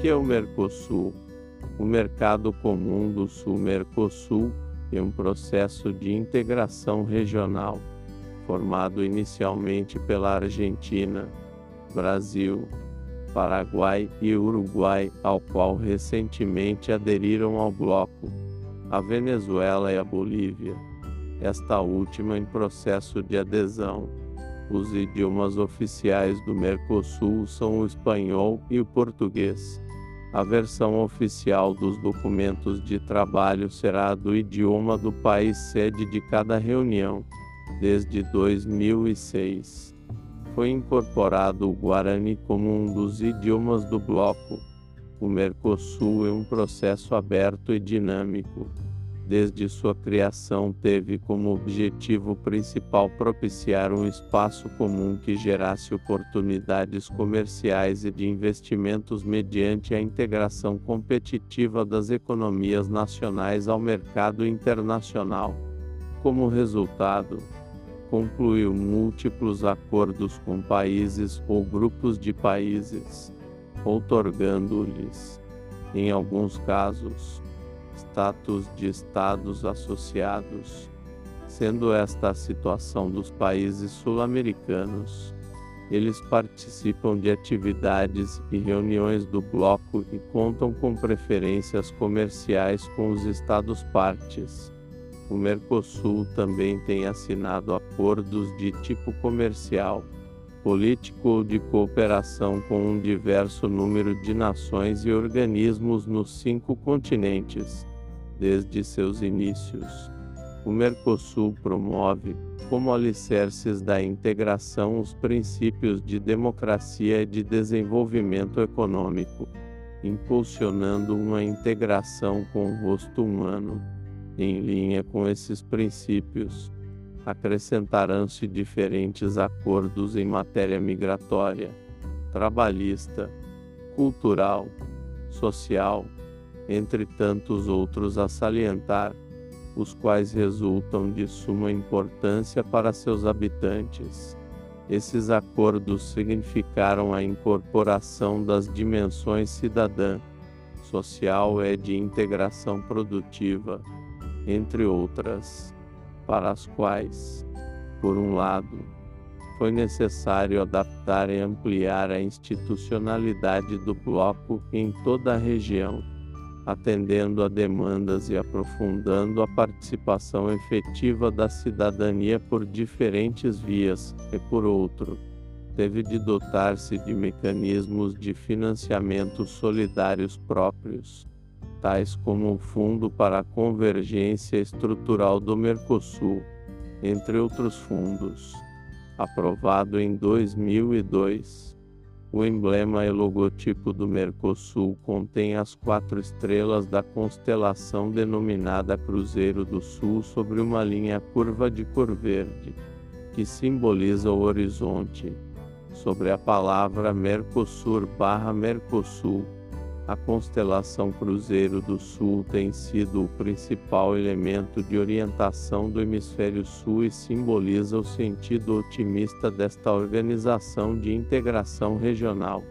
que é o Mercosul? O Mercado Comum do Sul-Mercosul é um processo de integração regional, formado inicialmente pela Argentina, Brasil, Paraguai e Uruguai, ao qual recentemente aderiram ao bloco, a Venezuela e a Bolívia, esta última em processo de adesão. Os idiomas oficiais do Mercosul são o espanhol e o português. A versão oficial dos documentos de trabalho será do idioma do país sede de cada reunião, desde 2006. Foi incorporado o Guarani como um dos idiomas do bloco. O Mercosul é um processo aberto e dinâmico desde sua criação teve como objetivo principal propiciar um espaço comum que gerasse oportunidades comerciais e de investimentos mediante a integração competitiva das economias nacionais ao mercado internacional. Como resultado, concluiu múltiplos acordos com países ou grupos de países, outorgando-lhes, em alguns casos, status de Estados associados, sendo esta a situação dos países sul-americanos. Eles participam de atividades e reuniões do bloco e contam com preferências comerciais com os Estados partes. O Mercosul também tem assinado acordos de tipo comercial, político de cooperação com um diverso número de nações e organismos nos cinco continentes desde seus inícios. O Mercosul promove, como alicerces da integração, os princípios de democracia e de desenvolvimento econômico, impulsionando uma integração com o rosto humano. Em linha com esses princípios, acrescentarão-se diferentes acordos em matéria migratória, trabalhista, cultural, social, entre tantos outros a salientar, os quais resultam de suma importância para seus habitantes. Esses acordos significaram a incorporação das dimensões cidadã, social e de integração produtiva, entre outras, para as quais, por um lado, foi necessário adaptar e ampliar a institucionalidade do bloco em toda a região atendendo a demandas e aprofundando a participação efetiva da cidadania por diferentes vias, e por outro, teve de dotar-se de mecanismos de financiamento solidários próprios, como o Fundo para a Convergência Estrutural do Mercosul, entre outros fundos, aprovado em 2002. O emblema e logotipo do Mercosul contém as quatro estrelas da constelação denominada Cruzeiro do Sul sobre uma linha curva de cor verde, que simboliza o horizonte. Sobre a palavra Mercosur barra Mercosul, a constelação Cruzeiro do Sul tem sido o principal elemento de orientação do Hemisfério Sul e simboliza o sentido otimista desta organização de integração regional.